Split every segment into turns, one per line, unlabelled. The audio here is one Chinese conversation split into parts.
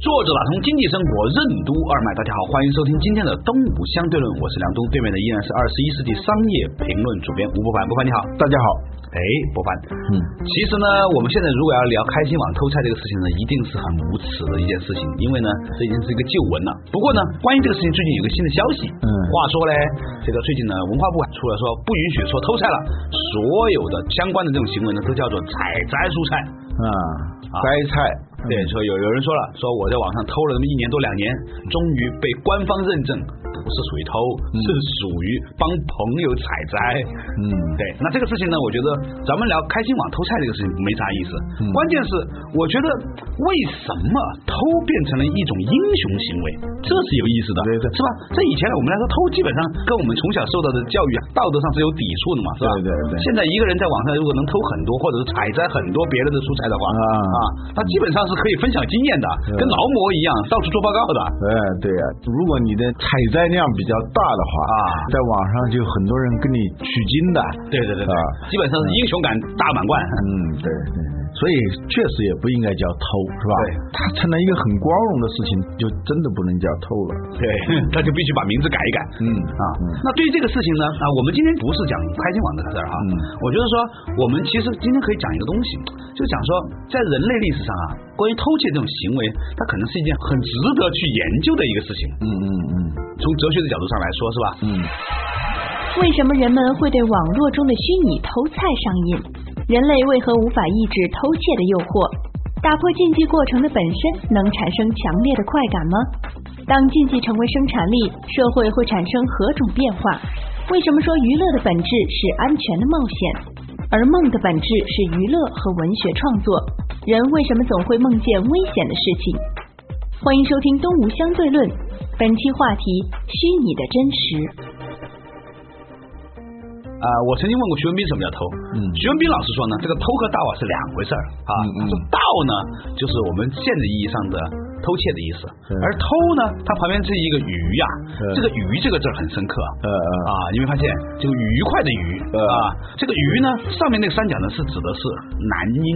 作者打通经济生活任督二脉，大家好，欢迎收听今天的东吴相对论，我是梁东，对面的依然是二十一世纪商业评论主编吴伯凡，伯凡你好，
大家好，
哎，伯凡，嗯，其实呢，我们现在如果要聊开心网偷菜这个事情呢，一定是很无耻的一件事情，因为呢，这已经是一个旧闻了。不过呢，关于这个事情，最近有个新的消息，嗯，话说嘞，这个最近呢，文化部出来说不允许说偷菜了，所有的相关的这种行为呢，都叫做采摘蔬菜
啊，摘菜。
对，说有有人说了，说我在网上偷了那么一年多两年，终于被官方认证不是属于偷，是属于帮朋友采摘。嗯，对，那这个事情呢，我觉得咱们聊开心网偷菜这个事情没啥意思，关键是我觉得为什么偷变成了一种英雄行为，这是有意思的，
对对，
是吧？这以前呢我们来说偷，基本上跟我们从小受到的教育道德上是有抵触的嘛，是吧？
对对对。
现在一个人在网上如果能偷很多，或者是采摘很多别人的蔬菜的话，啊啊，他基本上。是可以分享经验的，跟劳模一样，到处做报告的。
哎，对呀，如果你的采摘量比较大的话啊，在网上就很多人跟你取经的。
对对对对，基本上是英雄感大满贯。
嗯，对对。所以确实也不应该叫偷，是吧？
对，
它成了一个很光荣的事情，就真的不能叫偷了。
对，他就必须把名字改一改。嗯啊，那对于这个事情呢，啊，我们今天不是讲开心网这个事儿哈。嗯。我觉得说，我们其实今天可以讲一个东西，就讲说，在人类历史上啊，关于偷窃这种行为，它可能是一件很值得去研究的一个事情。嗯嗯嗯。从哲学的角度上来说，是吧？嗯。
为什么人们会对网络中的虚拟偷菜上瘾？人类为何无法抑制偷窃的诱惑？打破竞技过程的本身能产生强烈的快感吗？当竞技成为生产力，社会会产生何种变化？为什么说娱乐的本质是安全的冒险，而梦的本质是娱乐和文学创作？人为什么总会梦见危险的事情？欢迎收听《东吴相对论》，本期话题：虚拟的真实。
啊，我曾经问过徐文斌什么叫偷，徐文斌老师说呢，这个偷和盗啊是两回事儿啊，说盗呢就是我们现实意义上的偷窃的意思，而偷呢，它旁边是一个鱼呀，这个鱼这个字很深刻，啊，你没发现这个愉快的愉啊，这个鱼呢上面那个三角呢是指的是男音。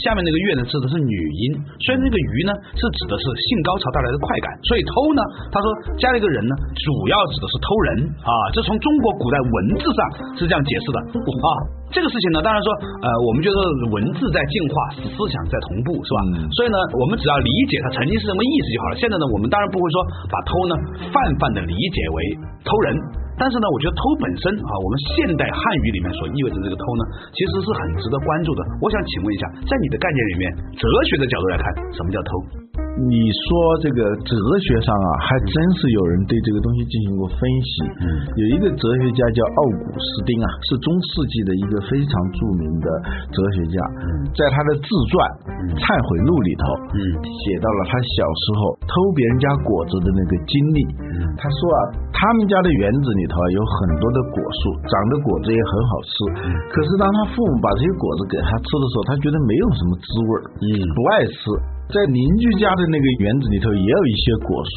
下面那个月呢，指的是女音，所以那个鱼呢，是指的是性高潮带来的快感。所以偷呢，他说加了一个人呢，主要指的是偷人啊。这从中国古代文字上是这样解释的啊。这个事情呢，当然说呃，我们觉得文字在进化，思想在同步，是吧？所以呢，我们只要理解它曾经是什么意思就好了。现在呢，我们当然不会说把偷呢泛泛的理解为偷人。但是呢，我觉得偷本身啊，我们现代汉语里面所意味着这个偷呢，其实是很值得关注的。我想请问一下，在你的概念里面，哲学的角度来看，什么叫偷？
你说这个哲学上啊，还真是有人对这个东西进行过分析。嗯，有一个哲学家叫奥古斯丁啊，是中世纪的一个非常著名的哲学家。嗯，在他的自传《忏悔录》里头，嗯，写到了他小时候偷别人家果子的那个经历。嗯，他说啊，他们家的园子里头啊有很多的果树，长的果子也很好吃。嗯，可是当他父母把这些果子给他吃的时候，他觉得没有什么滋味儿，嗯，不爱吃。在邻居家的那个园子里头也有一些果树。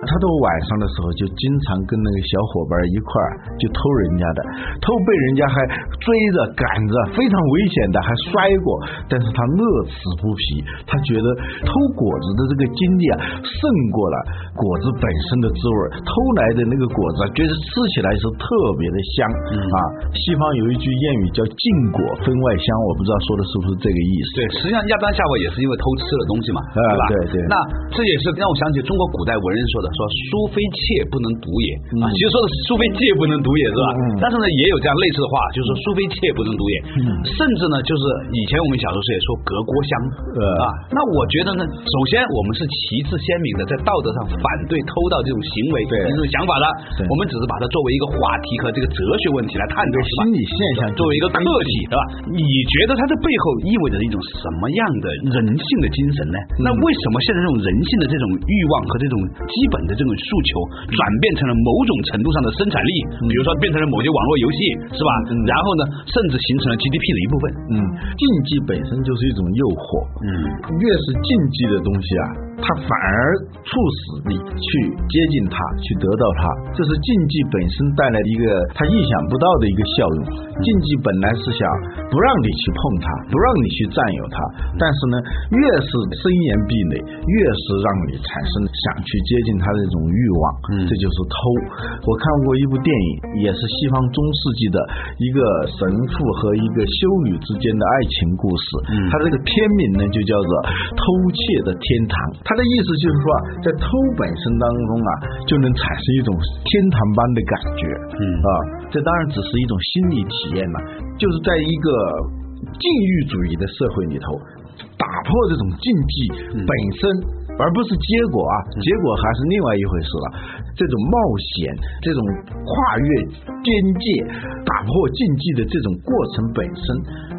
他到晚上的时候就经常跟那个小伙伴一块儿就偷人家的，偷被人家还追着赶着，非常危险的，还摔过，但是他乐此不疲，他觉得偷果子的这个经历啊，胜过了果子本身的滋味，偷来的那个果子觉得吃起来是特别的香啊。西方有一句谚语叫“禁果分外香”，我不知道说的是不是这个意思。
对，实际上亚当夏娃也是因为偷吃了东西嘛，对吧？
对对。
那这也是让我想起中国古代文人说的。说书非妾不能读也啊，其实说的书非妾不能读也是吧？但是呢，也有这样类似的话，就是说书非妾不能读也。甚至呢，就是以前我们小时候也说隔锅香啊。那我觉得呢，首先我们是旗帜鲜明的，在道德上反对偷盗这种行为、这种想法的。我们只是把它作为一个话题和这个哲学问题来探讨，
心理现象
作为一个客体，对吧？你觉得它这背后意味着一种什么样的人性的精神呢？那为什么现在这种人性的这种欲望和这种基本？的这种诉求转变成了某种程度上的生产力，比如说变成了某些网络游戏，是吧？然后呢，甚至形成了 GDP 的一部分。
嗯，竞技本身就是一种诱惑。
嗯，
越是竞技的东西啊，它反而促使你去接近它，去得到它。这是竞技本身带来的一个它意想不到的一个效用。竞技本来是想不让你去碰它，不让你去占有它，但是呢，越是森严壁垒，越是让你产生想去接近它的这种欲望。
嗯
这就是偷。我看过一部电影，也是西方中世纪的一个神父和一个修女之间的爱情故事。
嗯
它这个片名呢就叫做《偷窃的天堂》。他的意思就是说啊，在偷本身当中啊，就能产生一种天堂般的感觉。
嗯
啊，这当然只是一种心理体验了，就是在一个禁欲主义的社会里头，打破这种禁忌本身。而不是结果啊，结果还是另外一回事了。这种冒险，这种跨越边界、打破禁忌的这种过程本身，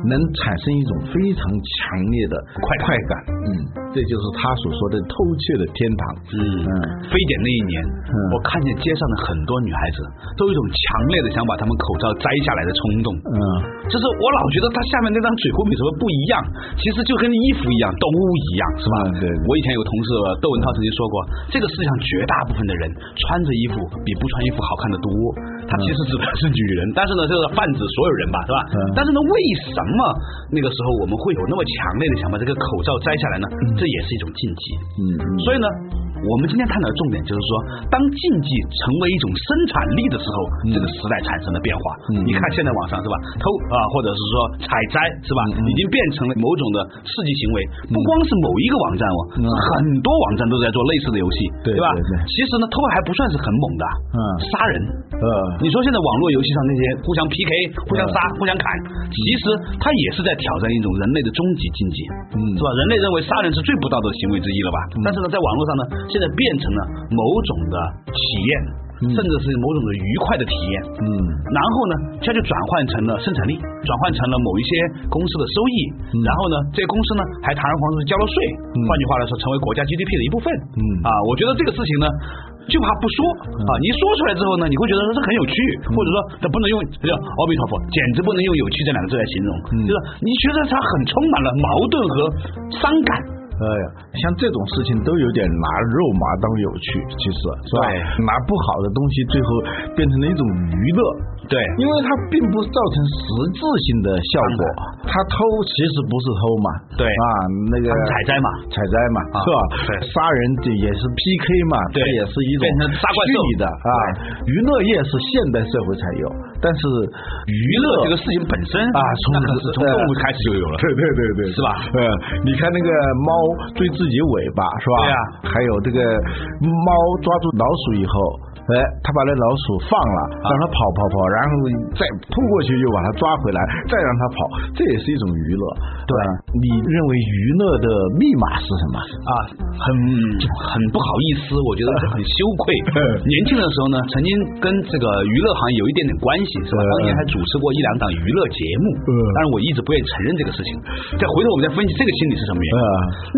能产生一种非常强烈的快快感。嗯，这就是他所说的偷窃的天堂。
嗯
嗯
非典那一年，
嗯
我看见街上的很多女孩子都有一种强烈的想把她们口罩摘下来的冲动。
嗯
就是我老觉得她下面那张嘴会比什么不一样，其实就跟衣服一样，都一样，是吧？
嗯对对
我以前有同事窦文涛曾经说过，这个世界上绝大部分的人穿着衣服比不穿衣服好看的多。他其实指的是女人，但是呢，这个泛指所有人吧，是吧？
嗯
但是呢，为什么那个时候我们会有那么强烈的想把这个口罩摘下来呢？这也是一种禁忌。
嗯嗯，
所以呢，我们今天探讨的重点就是说，当竞技成为一种生产力的时候，这个时代产生了变化。
嗯
你看现在网上是吧，偷啊、或者是说采摘是吧，已经变成了某种的刺激行为。不光是某一个网站哦，
嗯
很多网站都在做类似的游戏，
对
吧？其实呢，偷还不算是很猛的，
嗯
杀人。
呃
你说现在网络游戏上那些互相 PK、互相杀、互相砍，其实它也是在挑战一种人类的终极境界，
嗯
是吧？人类认为杀人是最不道德的行为之一了吧？但是呢，在网络上呢，现在变成了某种的体验，甚至是某种的愉快的体验。
嗯
然后呢，它就转换成了生产力，转换成了某一些公司的收益。然后呢，这些公司呢还堂而皇之地交了税。换句话来说，成为国家 GDP 的一部分。
嗯
啊，我觉得这个事情呢。就怕不说啊！你一说出来之后呢，你会觉得这很有趣，或者说这不能用叫阿弥陀佛，简直不能用有趣这两个字来形容，就是你觉得它很充满了矛盾和伤感。
哎呀，像这种事情都有点拿肉麻当有趣，其实是吧？拿不好的东西，最后变成了一种娱乐。
对。
因为它并不造成实质性的效果，它偷其实不是偷嘛，
对。
啊，那个
采摘嘛。
采摘嘛，
啊
是吧？
对。
杀人这也是 PK 嘛，
对。
这也是一种
杀怪
的啊。娱乐业是现代社会才有，但是娱
娱乐这个事情本身
啊，从
是从动物开始就有了。
对对对对，
是吧？
呃，你看那个猫追自己尾巴是吧？
对呀
还有这个猫抓住老鼠以后，哎，它把那老鼠放了，
啊。
让它跑跑跑，然后再扑过去就把它抓回来，再让它跑，这也是一种娱乐。对吧，你认为娱乐的密码是什么？
啊，很很不好意思，我觉得这很羞愧
嗯。
年轻的时候呢，曾经跟这个娱乐行业有一点点关系，是吧？
嗯
当年还主持过一两档娱乐节目，
嗯
但是我一直不愿意承认这个事情。再回头我们再分析这个心理是什么原因。
嗯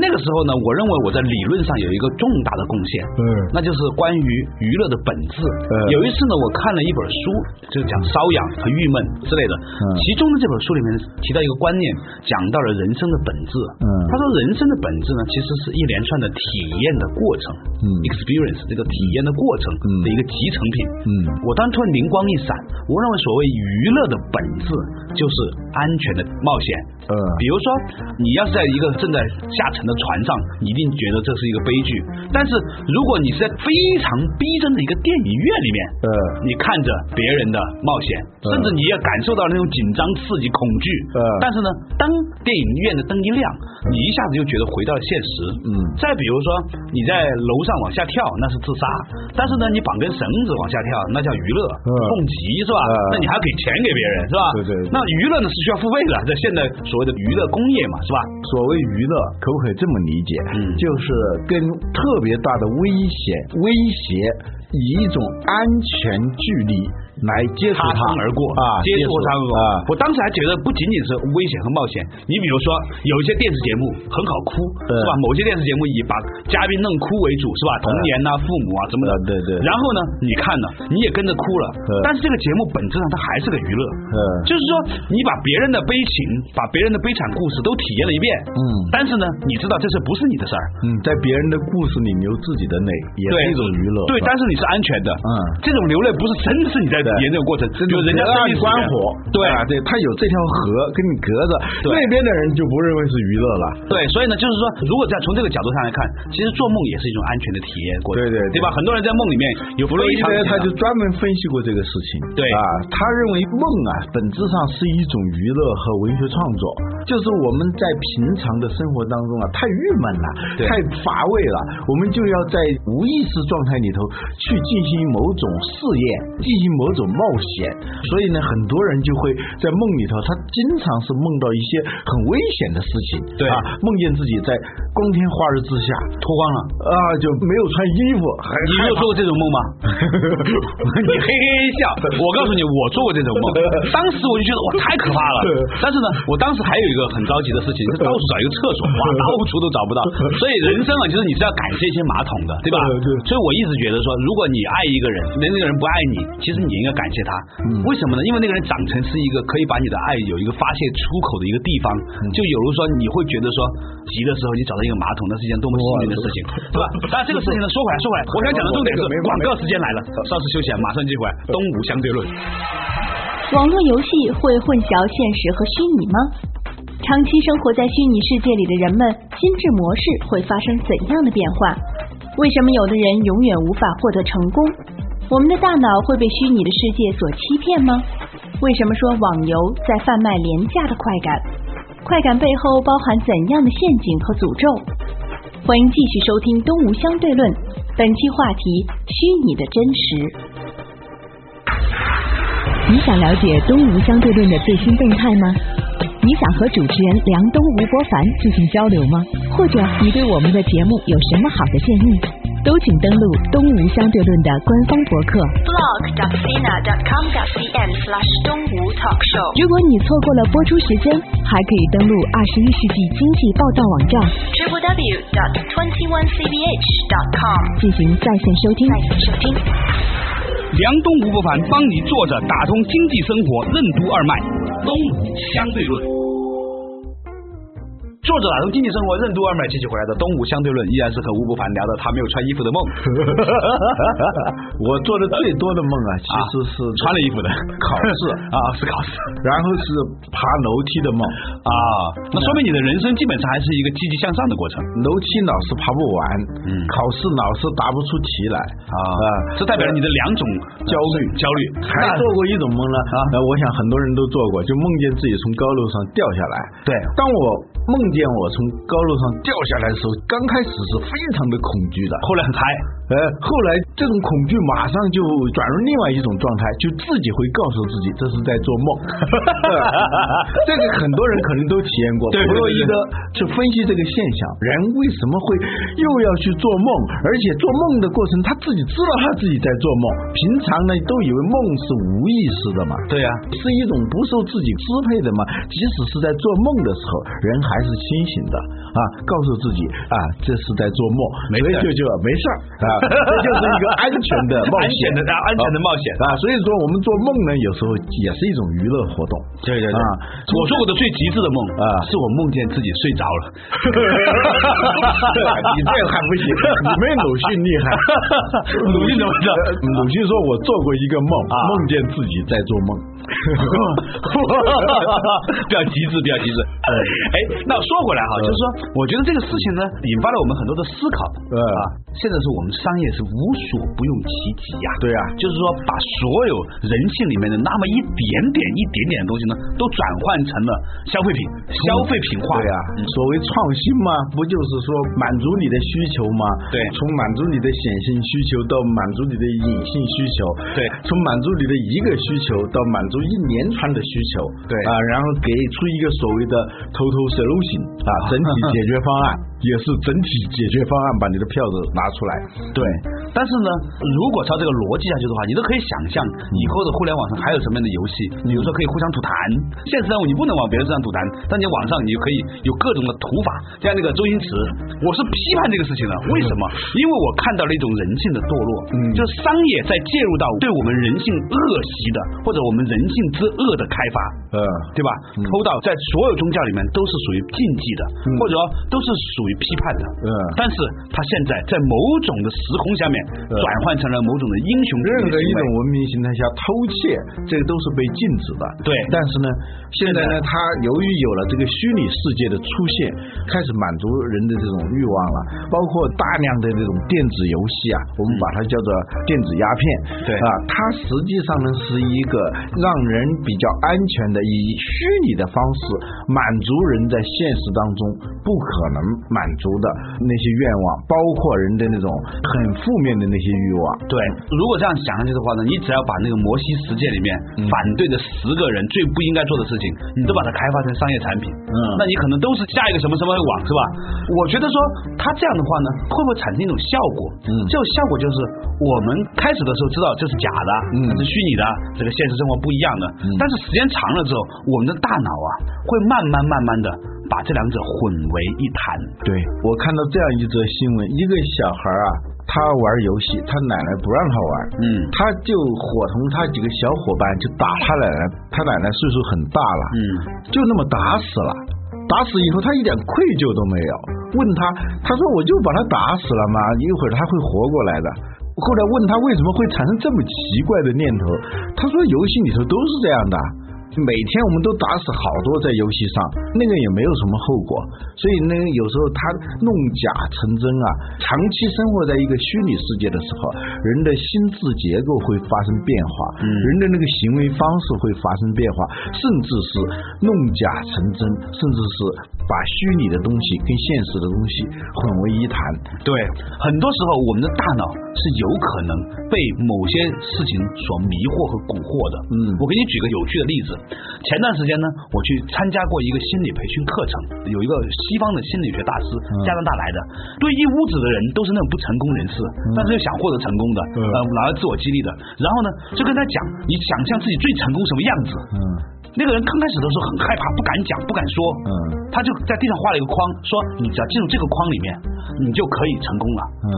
那个时候呢，我认为我在理论上有一个重大的贡献，
嗯
那就是关于娱乐的本质。
嗯
有一次呢，我看了一本书，就是讲瘙痒和郁闷之类的，
嗯
其中的这本书里面提到一个观念，讲到了人生的本质。
嗯
他说人生的本质呢，其实是一连串的体验的过程，
嗯
，experience 这个体验的过程
嗯
的一个集成品。
嗯
我当时突然灵光一闪，我认为所谓娱乐的本质就是安全的冒险。
嗯
比如说，你要是在一个正在下沉的船上，你一定觉得这是一个悲剧。但是如果你是在非常逼真的一个电影院里面，
呃
你看着别人的冒险，甚至你也感受到那种紧张、刺激、恐惧。
嗯
但是呢，当电影院的灯一亮，你一下子就觉得回到了现实。
嗯
再比如说，你在楼上往下跳，那是自杀；但是呢，你绑根绳子往下跳，那叫娱乐，
嗯
蹦极是吧？
嗯
那你还要给钱给别人是吧？
对对对
那娱乐呢是需要付费的，在现在所谓的娱乐工业嘛，是吧？
所谓娱乐，可不可以这么理解？
嗯
就是跟特别大的危险、威胁，以一种安全距离来接触
擦身而过
啊，
接触他
啊。
我当时还觉得不仅仅是危险和冒险，你比如说有一些电视节目很好哭，是吧？某些电视节目以把嘉宾弄哭为主，是吧？童年呐、父母啊什么的，
对对。
然后呢，你看了，你也跟着哭了，但是这个节目本质上它还是个娱乐，
嗯，
就是说你把别人的悲情、把别人的悲惨故事都体验了一遍，
嗯，
但是呢，你知道这事不是你的事儿？
嗯，在别人的故事里流自己的泪，也是一种娱乐，
对，但是你是安全的，
嗯，
这种流泪不是真是你在体验这个过程，就人家
让你关火，
对。
啊，对，他有这条河跟你隔着，那边的人就不认为是娱乐了，
对，所以呢，就是说，如果在从这个角度上来看，其实做梦也是一种安全的体验过程，
对对
对。吧？很多人在梦里面有
弗洛伊德，他就专门分析过这个事情，
对。
啊，他认为梦啊，本质上是一种娱乐和文学创作，就是我们在平常的生活当中啊，太郁闷了，太乏味了，我们就要在无意识状态里头去进行某种试验，进行某种冒险，所以呢，很多人就会在梦里头，他经常是梦到一些很危险的事情，
对
啊，梦见自己在光天化日之下
脱光了
啊，就没有穿衣服，
你没有做过这种梦吗？你嘿嘿笑，我告诉你，我做过这种梦，当时我就觉得哇，太可怕了。但是呢，我当时还有一个很着急的事情，是到处找一个厕所，哇，到处都找不到。所以人生啊，就是你是要感谢一些马桶的，对吧？
对。
所以我一直觉得说，如果你爱一个人，那那个人不爱你，其实你应该感谢他。为什么呢？因为那个人长成是一个可以把你的爱有一个发泄出口的一个地方，就有如说你会觉得说，急的时候你找到一个马桶，那是一件多么幸运的事情，对吧？但这个事情呢，说回来 说回来，我想讲的重点是广告时间来了，稍事休息，马上接回来。东吴相对论。
网络游戏会混淆现实和虚拟吗？长期生活在虚拟世界里的人们，心智模式会发生怎样的变化？为什么有的人永远无法获得成功？我们的大脑会被虚拟的世界所欺骗吗？为什么说网游在贩卖廉价的快感？快感背后包含怎样的陷阱和诅咒？欢迎继续收听《东吴相对论》，本期话题：虚拟的真实。你想了解《东吴相对论》的最新动态吗？你想和主持人梁东、吴伯凡进行交流吗？或者你对我们的节目有什么好的建议？都请登录东吴相对论的官方博客
blog.sina.com.cn/slash 东吴 talk show。
如果你错过了播出时间，还可以登录二十一世纪经济报道网站
www.twenty-onecbh.com
进行在线收听。
在线收听。
梁东吴伯凡帮你坐着打通经济生活任督二脉，东吴相对论。作者打通经济生活任督二脉，继续回来的东吴相对论依然是和吴伯凡聊的他没有穿衣服的梦。
我做的最多的梦啊，其实是
穿了衣服的
考试
啊，是考试，
然后是爬楼梯的梦
啊。那说明你的人生基本上还是一个积极向上的过程。
楼梯老是爬不完，
嗯，
考试老是答不出题来
啊啊，这代表了你的两种
焦虑
焦虑。
还做过一种梦呢啊，我想很多人都做过，就梦见自己从高楼上掉下来。
对，
当我梦见我从高楼上掉下来的时候，刚开始是非常的恐惧的，
后来很嗨，
呃，后来这种恐惧马上就转入另外一种状态，就自己会告诉自己这是在做梦。这个很多人可能都体验过。
对，
弗洛伊德去分析这个现象，人为什么会又要去做梦，而且做梦的过程他自己知道他自己在做梦，平常呢都以为梦是无意识的嘛，
对呀、啊，
是一种不受自己支配的嘛。即使是在做梦的时候，人还是清醒的啊，告诉自己啊这是在做梦，
没
所以就就没事儿啊，这就是一个安全的冒险
的安全的冒险
啊。所以说我们做梦呢，有时候也是一种娱乐活动。
对对对
啊，
我做过的最极致的梦
啊，
是我梦见自己睡着了。
你这还不行，你没鲁迅厉害。
鲁迅怎么着？
鲁迅说我做过一个梦，梦见自己在做梦。
比较极致，比较极致。哎，那说回来哈，就是说，我觉得这个事情呢，引发了我们很多的思考啊。现在是我们商业是无所不用其极呀，
对啊，
就是说把所有人性里面的那么一点点、一点点的东西呢，都转换成了消费品，消费品化。
对啊，所谓创新嘛，不就是说满足你的需求吗？
对，
从满足你的显性需求到满足你的隐性需求，
对，
从满足你的一个需求到满足一连串的需求，
对
啊，然后给出一个所谓的 total solution 啊，整体解决方案。也是整体解决方案，把你的票子拿出来。
对，但是呢，如果照这个逻辑下去的话，你都可以想象以后的互联网上还有什么样的游戏，比如说可以互相吐痰。现实任务你不能往别人身上吐痰，但你网上你就可以有各种的吐法。像那个周星驰，我是批判这个事情的，为什么？因为我看到了一种人性的堕落，嗯，就是商业在介入到对我们人性恶习的或者我们人性之恶的开发，
嗯，
对吧？偷盗在所有宗教里面都是属于禁忌的，或者说都是属于批判的，
嗯。
但是他现在在某种的时空下面转换成了某种的英雄主义
任何一种文明形态下偷窃，这个都是被禁止的。
对。
但是呢，现在呢，它由于有了这个虚拟世界的出现，开始满足人的这种欲望了，包括大量的这种电子游戏啊，我们把它叫做电子鸦片。
对。
啊，它实际上呢是一个让人比较安全的，以虚拟的方式满足人在现实当中不可能满足的那些愿望，包括人的那种很负面的那些欲望。
对，如果这样想下去的话呢，你只要把那个摩西十诫里面反对的十个人最不应该做的事情，你都把它开发成商业产品，
嗯。
那你可能都是下一个什么什么网是吧？我觉得说他这样的话呢，会不会产生一种效果？
嗯。
这种效果就是我们开始的时候知道这是假的，
嗯。
这是虚拟的，这个现实生活不一样的，但是时间长了之后，我们的大脑啊会慢慢慢慢的把这两者混为一谈。
对我看到这样一则新闻，一个小孩啊，他玩游戏，他奶奶不让他玩，
嗯
他就伙同他几个小伙伴就打他奶奶，他奶奶岁数很大了，
嗯
就那么打死了。打死以后，他一点愧疚都没有。问他，他说我就把他打死了嘛，一会儿他会活过来的。后来问他为什么会产生这么奇怪的念头，他说游戏里头都是这样的。每天我们都打死好多在游戏上，那个也没有什么后果，所以呢，有时候他弄假成真啊，长期生活在一个虚拟世界的时候，人的心智结构会发生变化，
嗯
人的那个行为方式会发生变化，甚至是弄假成真，甚至是把虚拟的东西跟现实的东西混为一谈。
对，很多时候我们的大脑是有可能被某些事情所迷惑和蛊惑的。
嗯
我给你举个有趣的例子。前段时间呢，我去参加过一个心理培训课程，有一个西方的心理学大师，加拿大来的，对一屋子的人都是那种不成功人士，但是又想获得成功的，
嗯
呃，拿来自我激励的。然后呢，就跟他讲，你想象自己最成功什么样子。
嗯
那个人刚开始的时候很害怕，不敢讲，不敢说。
嗯
他就在地上画了一个框，说你只要进入这个框里面，你就可以成功了。
嗯，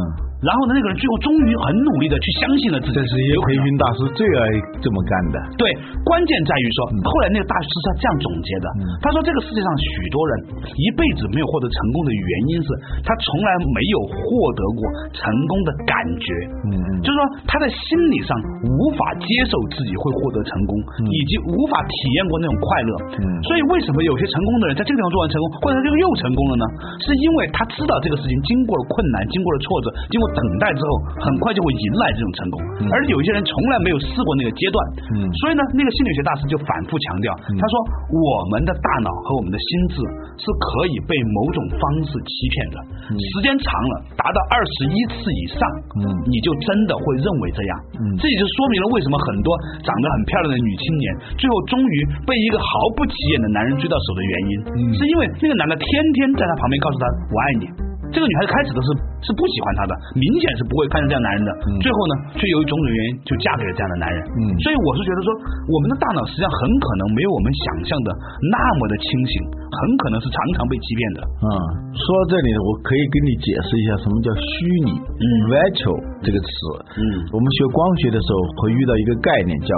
然后呢，那个人最后终于很努力的去相信了自己。
这是一些
有可能
培训大师最爱这么干的。
对，关键在于说，后来那个大师是这样总结的，
嗯
他说这个世界上许多人一辈子没有获得成功的原因是他从来没有获得过成功的感觉。
嗯嗯
就是说他在心理上无法接受自己会获得成功，以及无法体验过那种快乐。
嗯
所以为什么有些成功的人在这个地方做完成功，或者这个又成功了呢？是因为他知道这个事情经过了困难，经过了挫折，经过等待之后，很快就会迎来这种成功。而有一些人从来没有试过那个阶段，
嗯。
所以呢，那个心理学大师就反复强调，他说我们的大脑和我们的心智是可以被某种方式欺骗的，时间长了，达到二十一次以上，
嗯。
你就真的会认为这样。
嗯。
这也就说明了为什么很多长得很漂亮的女青年，最后终于被一个毫不起眼的男人追到手的原因，
嗯。
是因为那个男的天天在她旁边告诉她我爱你。这个女孩子开始的是是不喜欢他的，明显是不会看上这样男人的。
嗯
最后呢，却由于种种原因就嫁给了这样的男人。
嗯
所以我是觉得说，我们的大脑实际上很可能没有我们想象的那么的清醒，很可能是常常被欺骗的。
嗯，说到这里，我可以跟你解释一下什么叫虚拟
嗯
（virtual） 这个词。
嗯
我们学光学的时候会遇到一个概念叫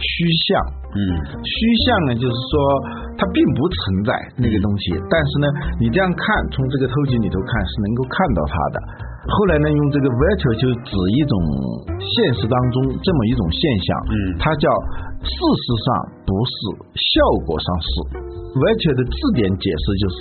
虚像。
嗯
虚像呢，就是说它并不存在那个东西，但是呢，你这样看，从这个透镜里头看是能够看到它的。后来呢，用这个 virtual 就指一种现实当中这么一种现象，
嗯
它叫事实上不是，效果上是。virtual 的字典解释就是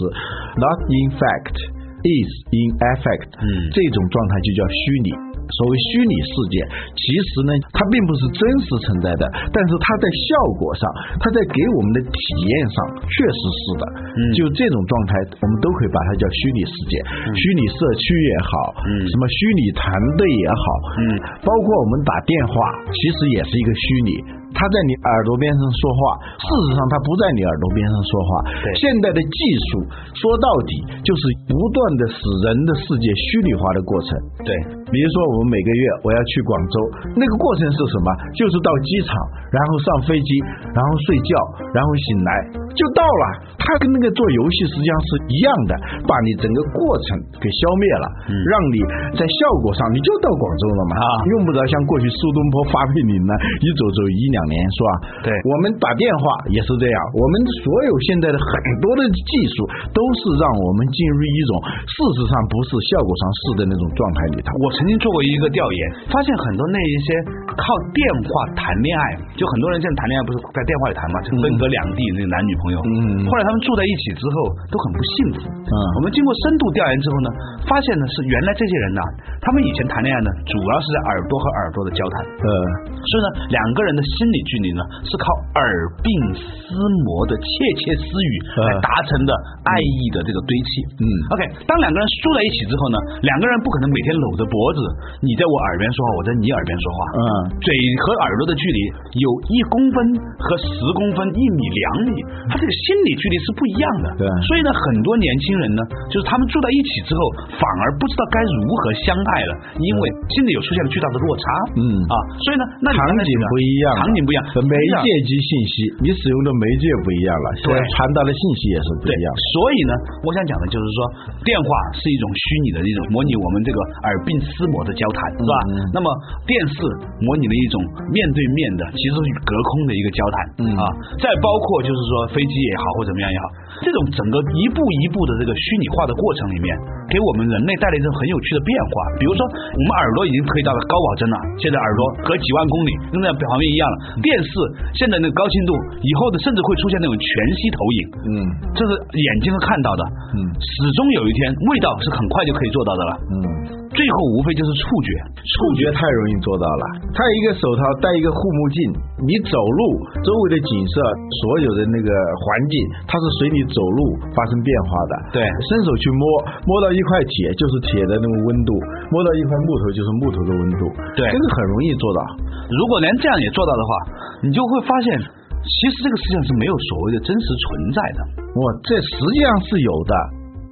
not in fact is in effect，
嗯
这种状态就叫虚拟。所谓虚拟世界，其实呢，它并不是真实存在的，但是它在效果上，它在给我们的体验上确实是的。
嗯
就这种状态，我们都可以把它叫虚拟世界、虚拟社区也好，
嗯
什么虚拟团队也好，
嗯
包括我们打电话，其实也是一个虚拟。它他在你耳朵边上说话，事实上他不在你耳朵边上说话。
对
现代的技术说到底就是不断的使人的世界虚拟化的过程。
对，
比如说我们每个月我要去广州，那个过程是什么？就是到机场，然后上飞机，然后睡觉，然后醒来就到了。他跟那个做游戏实际上是一样的，把你整个过程给消灭了，让你在效果上你就到广州了嘛，
啊
用不着像过去苏东坡发配岭南，一走走一两年，是吧？
对
我们打电话也是这样，我们所有现在的很多的技术都是让我们进入一种事实上不是，效果上是的那种状态里头。
我曾经做过一个调研，发现很多那一些靠电话谈恋爱，就很多人现在谈恋爱不是在电话里谈嘛，就分隔两地那个男女朋友。
嗯
后来他们住在一起之后都很不幸福。
嗯
我们经过深度调研之后呢，发现呢是原来这些人呐，他们以前谈恋爱呢，主要是在耳朵和耳朵的交谈。
呃，
所以呢，两个人的心理距离呢，是靠耳鬓厮磨的窃窃私语来达成的爱意的这个堆砌。
嗯
，OK，当两个人住在一起之后呢，两个人不可能每天搂着脖子，你在我耳边说话，我在你耳边说话。
嗯
嘴和耳朵的距离有一公分和十公分、一米、两米，他这个心理距离是不一样的。
对
所以呢，很多年轻人呢，就是他们住在一起之后，反而不知道该如何相爱了，因为心里有出现了巨大的落差。
嗯
啊，所以呢，那你
场景不一样，
场景不一样，
媒介及信息，你使用的媒介不一样了，
对
传达的信息也是不一样。，
所以呢，我想讲的就是说，电话是一种虚拟的一种模拟我们这个耳鬓厮磨的交谈，是吧？
嗯
那么电视模拟了一种面对面的，其实是隔空的一个交谈，
嗯
啊，再包括就是说飞机也好或怎么样也好，这种整个一步一步的这个虚拟化的过程里面，给我们人类带来一种很有趣的变化。比如说，我们耳朵已经可以到了高保真了，现在耳朵隔几万公里跟在表面一样了。电视现在那个高清度，以后的甚至会出现那种全息投影，
嗯。
这是眼睛是看到的，
嗯。
始终有一天味道是很快就可以做到的了。
嗯，
最后无非就是触觉，
触觉太容易做到了。他一个手套，戴一个护目镜，你走路周围的景色，所有的那个环境，它是随你走路发生变化的。
对
伸手去摸，摸到一块铁就是铁的那个温度，摸到一块木头就是木头的温度。
对
这个很容易做到。
如果连这样也做到的话，你就会发现，其实这个世界上是没有所谓的真实存在的。
哇，这实际上是有的。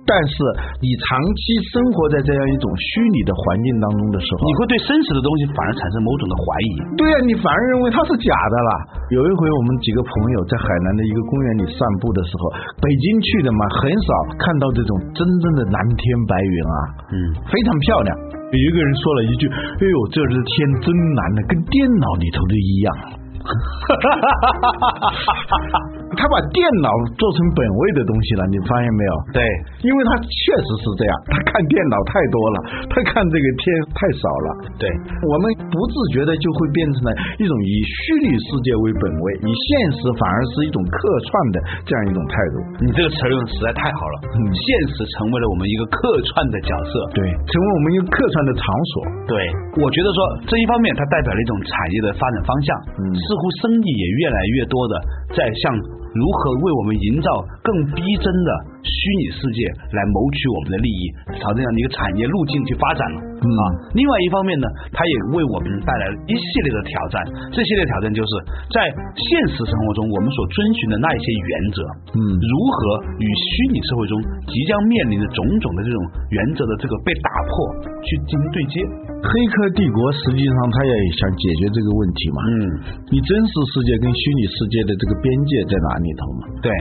但是你长期生活在这样一种虚拟的环境当中的时候，
你会对真实的东西反而产生某种的怀疑。
对呀、你反而认为它是假的了。有一回我们几个朋友在海南的一个公园里散步的时候，北京去的嘛，很少看到这种真正的蓝天白云啊，
嗯，
非常漂亮。有一个人说了一句：“哎呦，这是天真蓝的，跟电脑里头的一样。” 他把电脑做成本位的东西了，你发现没有？
对，
因为他确实是这样，他看电脑太多了，他看这个天太少了。
对，
我们不自觉的就会变成了一种以虚拟世界为本位，以现实反而是一种客串的这样一种态度。
你这个词用的实在太好了。
嗯
现实成为了我们一个客串的角色。
对，成为我们一个客串的场所。
对，我觉得说这一方面它代表了一种产业的发展方向，
嗯
似乎生意也越来越多的在向如何为我们营造更逼真的虚拟世界来谋取我们的利益，朝这样的一个产业路径去发展了。
嗯
啊，另外一方面呢，它也为我们带来了一系列的挑战。这系列挑战就是在现实生活中我们所遵循的那一些原则，
嗯
如何与虚拟社会中即将面临的种种的这种原则的这个被打破去进行对接。
黑客帝国实际上他也想解决这个问题嘛。
嗯，
你真实世界跟虚拟世界的这个边界在哪里头嘛？
对，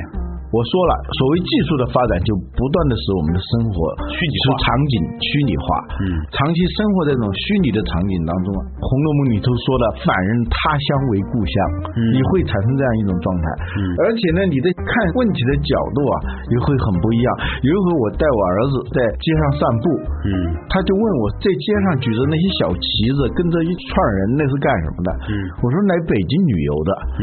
我说了，所谓技术的发展，就不断的使我们的生活
虚拟化
场景虚拟化。
嗯
长期生活在这种虚拟的场景当中，《红楼梦》里头说的“反人他乡为故乡”，
嗯
你会产生这样一种状态。
嗯
而且呢，你的看问题的角度啊，也会很不一样。有一回我带我儿子在街上散步，
嗯
他就问我在街上举着那些小旗子，跟着一串人，那是干什么的？
嗯
我说来北京旅游的。
嗯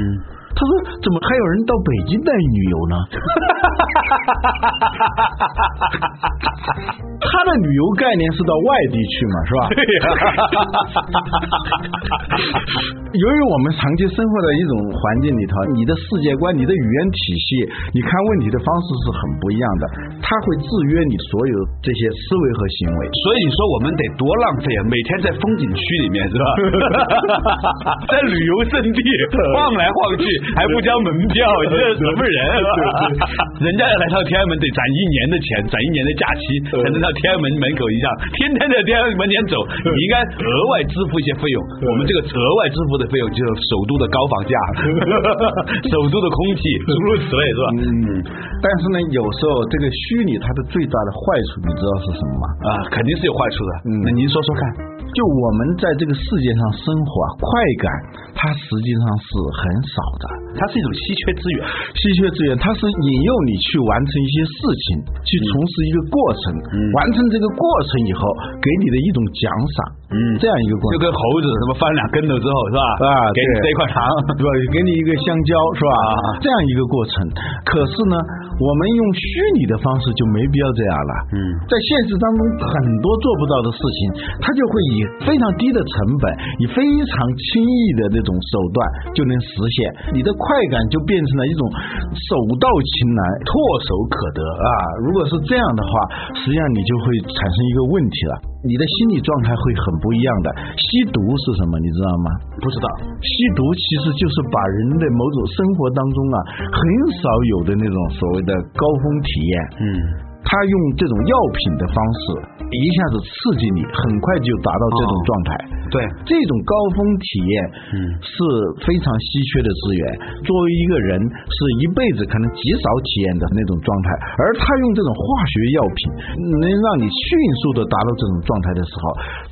他说怎么还有人到北京来旅游呢？他的旅游概念是到外地去嘛，是吧？对呀 由于我们长期生活在一种环境里头，你的世界观、你的语言体系、你看问题的方式是很不一样的，它会制约你所有这些思维和行为。
所以说我们得多浪费啊！每天在风景区里面是吧？在旅游胜地晃来晃去 还不交门票，你这是什么人？人家要来到天安门得攒一年的钱，攒一年的假期才能到天安门门口一样，天天在天安门前走，你应该额外支付一些费用。我们这个额外支付的费用就是首都的高房价，首都的空气，诸如此类是吧？
嗯，但是呢，有时候这个虚拟它的最大的坏处，你知道是什么吗？
啊，肯定是有坏处的。
嗯
那您说说看。
就我们在这个世界上生活啊，快感它实际上是很少的。
它是一种稀缺资源，
稀缺资源，它是引诱你去完成一些事情，去从事一个过程，完成这个过程以后，给你的一种奖赏，
嗯
这样一个过程。
就跟猴子什么翻两跟头之后是吧？
啊
给你
对
这一块糖，
是吧？给你一个香蕉是吧？啊这样一个过程。可是呢，我们用虚拟的方式就没必要这样了。
嗯，
在现实当中，很多做不到的事情，它就会以非常低的成本，以非常轻易的那种手段就能实现。你的快感就变成了一种手到擒来、唾手可得啊！如果是这样的话，实际上你就会产生一个问题了，你的心理状态会很不一样的。吸毒是什么？你知道吗？
不知道。
吸毒其实就是把人的某种生活当中啊很少有的那种所谓的高峰体验，
嗯，
他用这种药品的方式一下子刺激你，很快就达到这种状态。
对，
这种高峰体验，
嗯
是非常稀缺的资源。作为一个人，是一辈子可能极少体验的那种状态，而他用这种化学药品，能让你迅速的达到这种状态的时候，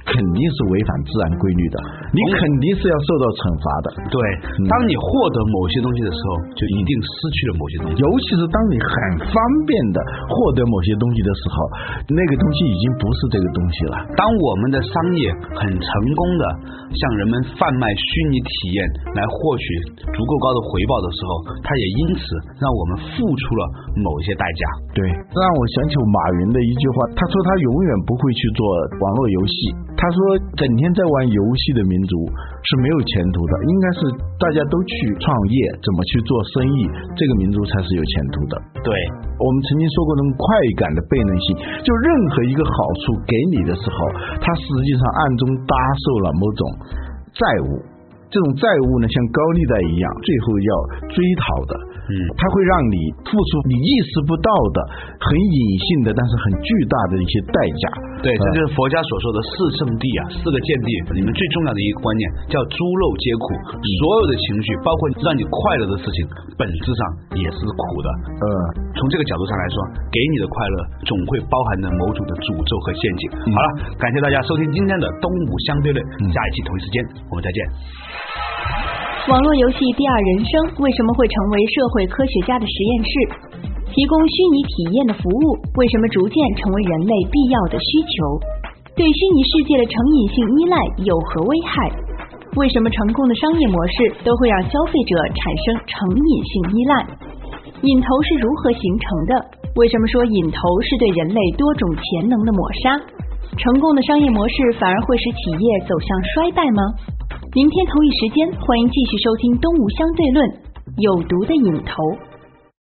肯定是违反自然规律的，你肯定是要受到惩罚的。
对，当你获得某些东西的时候，就一定失去了某些东西。
尤其是当你很方便的获得某些东西的时候，那个东西已经不是这个东西了。
当我们的商业很成功的向人们贩卖虚拟体验来获取足够高的回报的时候，它也因此让我们付出了某一些代价。
对，让我想起马云的一句话，他说他永远不会去做网络游戏。他说，整天在玩游戏的民族是没有前途的，应该是大家都去创业，怎么去做生意，这个民族才是有前途的。
对，
我们曾经说过那种快感的悖论性，就任何一个好处给你的时候，它实际上暗中搭售了某种债务。这种债务呢，像高利贷一样，最后要追讨的。
嗯，
它会让你付出你意识不到的、很隐性的，但是很巨大的一些代价。
对，这
呃
就是佛家所说的四圣地啊，四个见地里面最重要的一个观念叫猪肉皆苦。所有的情绪，包括让你快乐的事情，本质上也是苦的。
呃，
从这个角度上来说，给你的快乐总会包含着某种的诅咒和陷阱。好了，感谢大家收听今天的东吴相对论，下一期同一时间我们再见。
网络游戏第二人生为什么会成为社会科学家的实验室？提供虚拟体验的服务为什么逐渐成为人类必要的需求？对虚拟世界的成瘾性依赖有何危害？为什么成功的商业模式都会让消费者产生成瘾性依赖？瘾头是如何形成的？为什么说瘾头是对人类多种潜能的抹杀？成功的商业模式反而会使企业走向衰败吗？明天同一时间，欢迎继续收听《东吴相对论》，有毒的瘾头。